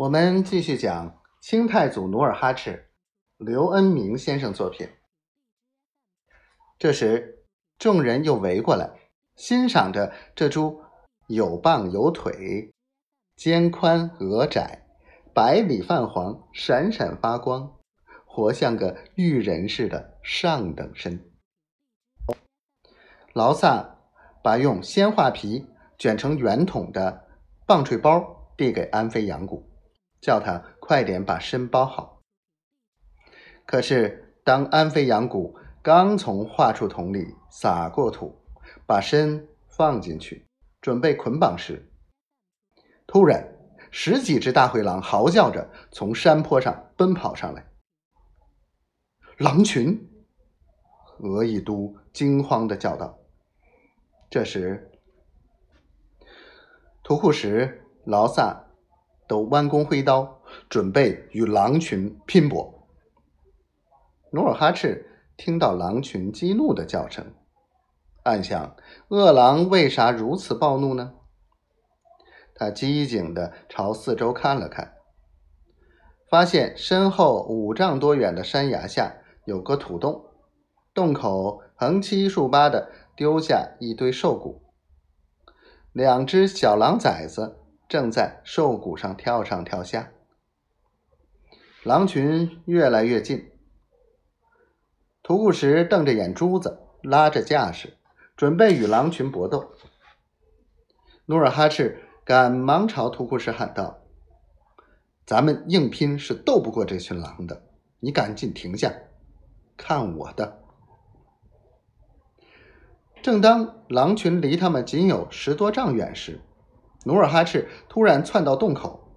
我们继续讲清太祖努尔哈赤，刘恩明先生作品。这时，众人又围过来，欣赏着这株有棒有腿、肩宽额窄、白里泛黄、闪闪发光，活像个玉人似的上等参。劳萨把用鲜花皮卷成圆筒的棒槌包递给安飞杨谷。叫他快点把参包好。可是，当安飞羊谷刚从画出桶里撒过土，把参放进去，准备捆绑时，突然十几只大灰狼嚎叫着从山坡上奔跑上来。狼群！额亦都惊慌的叫道。这时，图库什、劳萨。都弯弓挥刀，准备与狼群拼搏。努尔哈赤听到狼群激怒的叫声，暗想：恶狼为啥如此暴怒呢？他机警地朝四周看了看，发现身后五丈多远的山崖下有个土洞，洞口横七竖八的丢下一堆兽骨，两只小狼崽子。正在兽骨上跳上跳下，狼群越来越近。图库什瞪着眼珠子，拉着架势，准备与狼群搏斗。努尔哈赤赶忙朝图库什喊道：“咱们硬拼是斗不过这群狼的，你赶紧停下，看我的！”正当狼群离他们仅有十多丈远时，努尔哈赤突然窜到洞口，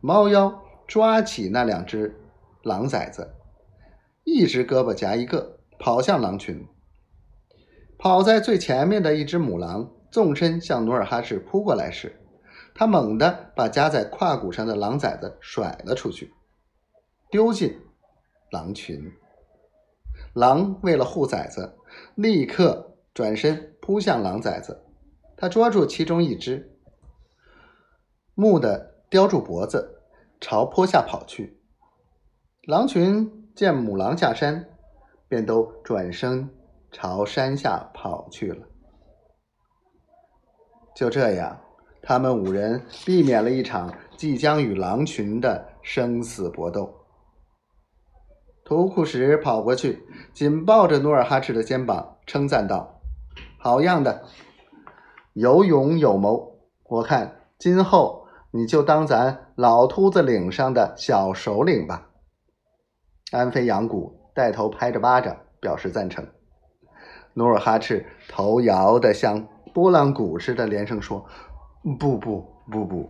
猫腰抓起那两只狼崽子，一只胳膊夹一个，跑向狼群。跑在最前面的一只母狼纵身向努尔哈赤扑过来时，他猛地把夹在胯骨上的狼崽子甩了出去，丢进狼群。狼为了护崽子，立刻转身扑向狼崽子，他抓住其中一只。木的叼住脖子，朝坡下跑去。狼群见母狼下山，便都转身朝山下跑去了。就这样，他们五人避免了一场即将与狼群的生死搏斗。图库什跑过去，紧抱着努尔哈赤的肩膀，称赞道：“好样的，有勇有谋！我看今后……”你就当咱老秃子岭上的小首领吧。安飞扬古带头拍着巴掌表示赞成。努尔哈赤头摇得像拨浪鼓似的，连声说：“不不不不。”